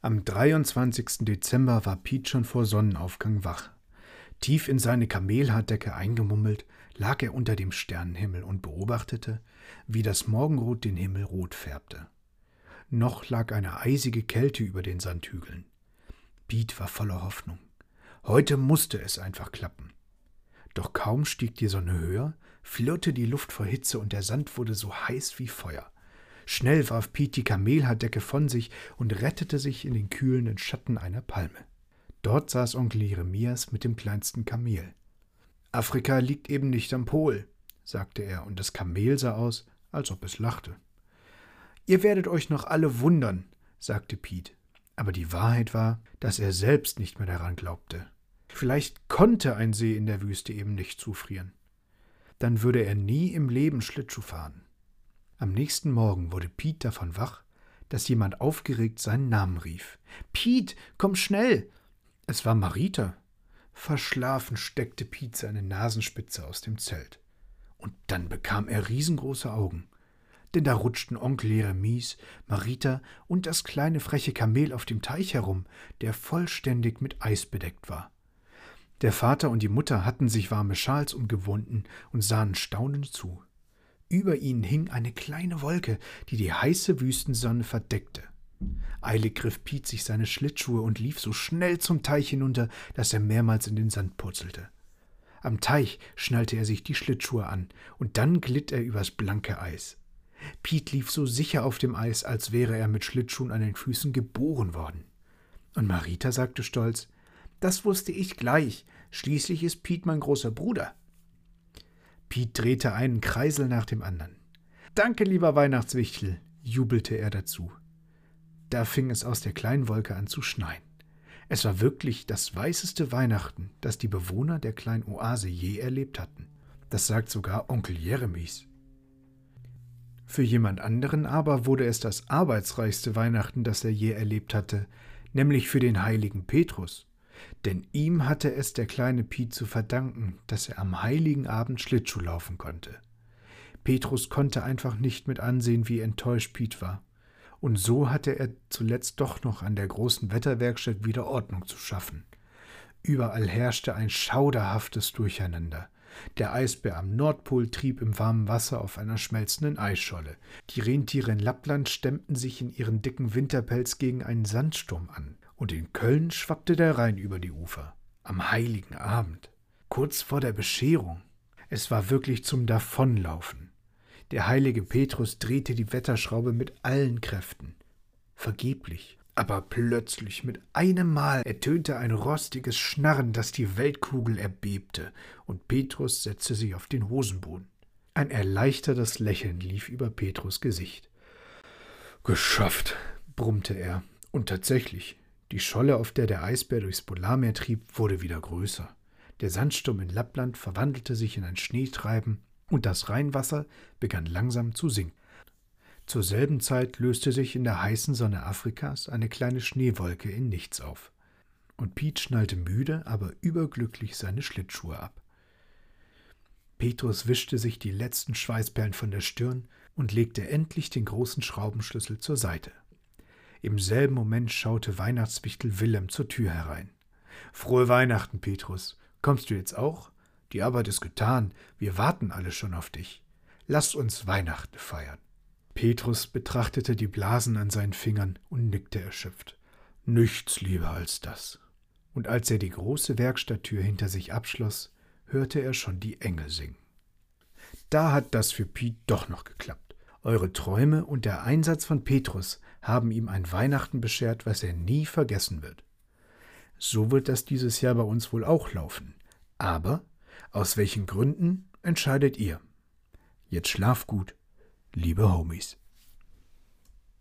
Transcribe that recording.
Am 23. Dezember war Piet schon vor Sonnenaufgang wach. Tief in seine Kamelhaardecke eingemummelt, lag er unter dem Sternenhimmel und beobachtete, wie das Morgenrot den Himmel rot färbte. Noch lag eine eisige Kälte über den Sandhügeln. Piet war voller Hoffnung. Heute musste es einfach klappen. Doch kaum stieg die Sonne höher, flirrte die Luft vor Hitze und der Sand wurde so heiß wie Feuer. Schnell warf Piet die Kamelhaardecke von sich und rettete sich in den kühlenden Schatten einer Palme. Dort saß Onkel Jeremias mit dem kleinsten Kamel. Afrika liegt eben nicht am Pol, sagte er, und das Kamel sah aus, als ob es lachte. Ihr werdet euch noch alle wundern, sagte Piet, aber die Wahrheit war, dass er selbst nicht mehr daran glaubte. Vielleicht konnte ein See in der Wüste eben nicht zufrieren. Dann würde er nie im Leben Schlittschuh fahren. Am nächsten Morgen wurde Piet davon wach, dass jemand aufgeregt seinen Namen rief. Piet, komm schnell! Es war Marita. Verschlafen steckte Piet seine Nasenspitze aus dem Zelt. Und dann bekam er riesengroße Augen. Denn da rutschten Onkel Jeremies, Marita und das kleine freche Kamel auf dem Teich herum, der vollständig mit Eis bedeckt war. Der Vater und die Mutter hatten sich warme Schals umgewunden und sahen staunend zu. Über ihnen hing eine kleine Wolke, die die heiße Wüstensonne verdeckte. Eilig griff Piet sich seine Schlittschuhe und lief so schnell zum Teich hinunter, dass er mehrmals in den Sand purzelte. Am Teich schnallte er sich die Schlittschuhe an, und dann glitt er übers blanke Eis. Piet lief so sicher auf dem Eis, als wäre er mit Schlittschuhen an den Füßen geboren worden. Und Marita sagte stolz, das wusste ich gleich, schließlich ist Piet mein großer Bruder. Piet drehte einen Kreisel nach dem anderen. Danke, lieber Weihnachtswichtel, jubelte er dazu. Da fing es aus der kleinen Wolke an zu schneien. Es war wirklich das weißeste Weihnachten, das die Bewohner der kleinen Oase je erlebt hatten. Das sagt sogar Onkel Jeremies. Für jemand anderen aber wurde es das arbeitsreichste Weihnachten, das er je erlebt hatte, nämlich für den heiligen Petrus. Denn ihm hatte es der kleine Piet zu verdanken, dass er am heiligen Abend Schlittschuh laufen konnte. Petrus konnte einfach nicht mit ansehen, wie enttäuscht Piet war. Und so hatte er zuletzt doch noch an der großen Wetterwerkstatt wieder Ordnung zu schaffen. Überall herrschte ein schauderhaftes Durcheinander. Der Eisbär am Nordpol trieb im warmen Wasser auf einer schmelzenden Eisscholle. Die Rentiere in Lappland stemmten sich in ihren dicken Winterpelz gegen einen Sandsturm an und in Köln schwappte der Rhein über die Ufer. Am heiligen Abend, kurz vor der Bescherung. Es war wirklich zum Davonlaufen. Der heilige Petrus drehte die Wetterschraube mit allen Kräften. Vergeblich. Aber plötzlich mit einem Mal ertönte ein rostiges Schnarren, das die Weltkugel erbebte, und Petrus setzte sich auf den Hosenboden. Ein erleichtertes Lächeln lief über Petrus Gesicht. Geschafft, brummte er, und tatsächlich, die Scholle, auf der der Eisbär durchs Polarmeer trieb, wurde wieder größer. Der Sandsturm in Lappland verwandelte sich in ein Schneetreiben und das Rheinwasser begann langsam zu sinken. Zur selben Zeit löste sich in der heißen Sonne Afrikas eine kleine Schneewolke in nichts auf. Und Piet schnallte müde, aber überglücklich seine Schlittschuhe ab. Petrus wischte sich die letzten Schweißperlen von der Stirn und legte endlich den großen Schraubenschlüssel zur Seite. Im selben Moment schaute Weihnachtswichtel Willem zur Tür herein. Frohe Weihnachten, Petrus. Kommst du jetzt auch? Die Arbeit ist getan. Wir warten alle schon auf dich. Lass uns Weihnachten feiern. Petrus betrachtete die Blasen an seinen Fingern und nickte erschöpft. Nichts lieber als das. Und als er die große Werkstatttür hinter sich abschloss, hörte er schon die Engel singen. Da hat das für Piet doch noch geklappt. Eure Träume und der Einsatz von Petrus haben ihm ein Weihnachten beschert, was er nie vergessen wird. So wird das dieses Jahr bei uns wohl auch laufen. Aber aus welchen Gründen entscheidet ihr? Jetzt schlaf gut, liebe Homies.